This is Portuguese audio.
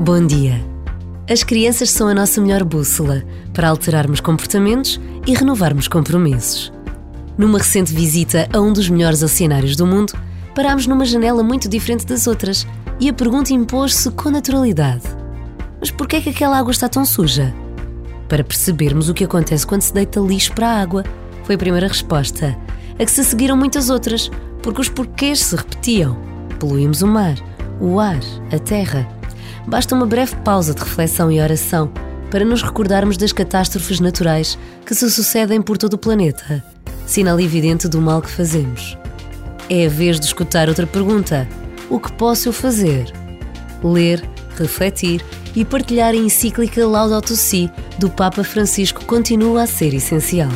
Bom dia. As crianças são a nossa melhor bússola para alterarmos comportamentos e renovarmos compromissos. Numa recente visita a um dos melhores oceanários do mundo, parámos numa janela muito diferente das outras e a pergunta impôs-se com naturalidade: Mas por que é que aquela água está tão suja? Para percebermos o que acontece quando se deita lixo para a água, foi a primeira resposta, a que se seguiram muitas outras, porque os porquês se repetiam. Poluímos o mar, o ar, a terra basta uma breve pausa de reflexão e oração para nos recordarmos das catástrofes naturais que se sucedem por todo o planeta, sinal evidente do mal que fazemos. É a vez de escutar outra pergunta: o que posso eu fazer? Ler, refletir e partilhar a encíclica Laudato Si do Papa Francisco continua a ser essencial.